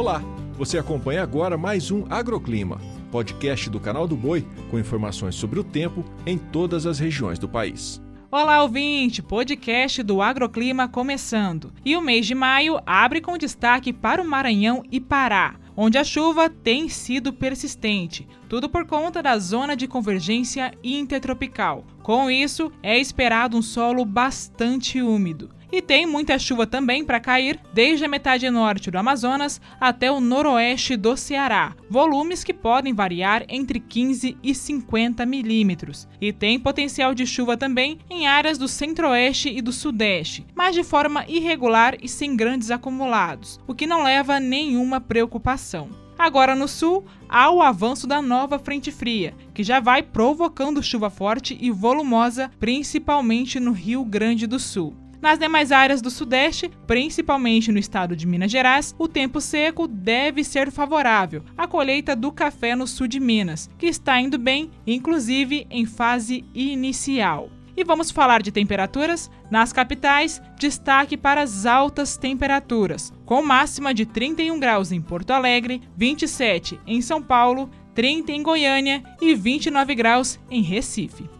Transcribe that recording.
Olá, você acompanha agora mais um Agroclima, podcast do canal do Boi com informações sobre o tempo em todas as regiões do país. Olá, ouvinte! Podcast do Agroclima começando. E o mês de maio abre com destaque para o Maranhão e Pará, onde a chuva tem sido persistente, tudo por conta da zona de convergência intertropical. Com isso, é esperado um solo bastante úmido. E tem muita chuva também para cair, desde a metade norte do Amazonas até o noroeste do Ceará, volumes que podem variar entre 15 e 50 milímetros. E tem potencial de chuva também em áreas do centro-oeste e do sudeste, mas de forma irregular e sem grandes acumulados, o que não leva a nenhuma preocupação. Agora no sul, há o avanço da nova frente fria, que já vai provocando chuva forte e volumosa, principalmente no Rio Grande do Sul. Nas demais áreas do Sudeste, principalmente no estado de Minas Gerais, o tempo seco deve ser favorável à colheita do café no sul de Minas, que está indo bem, inclusive em fase inicial. E vamos falar de temperaturas? Nas capitais, destaque para as altas temperaturas, com máxima de 31 graus em Porto Alegre, 27 em São Paulo, 30 em Goiânia e 29 graus em Recife.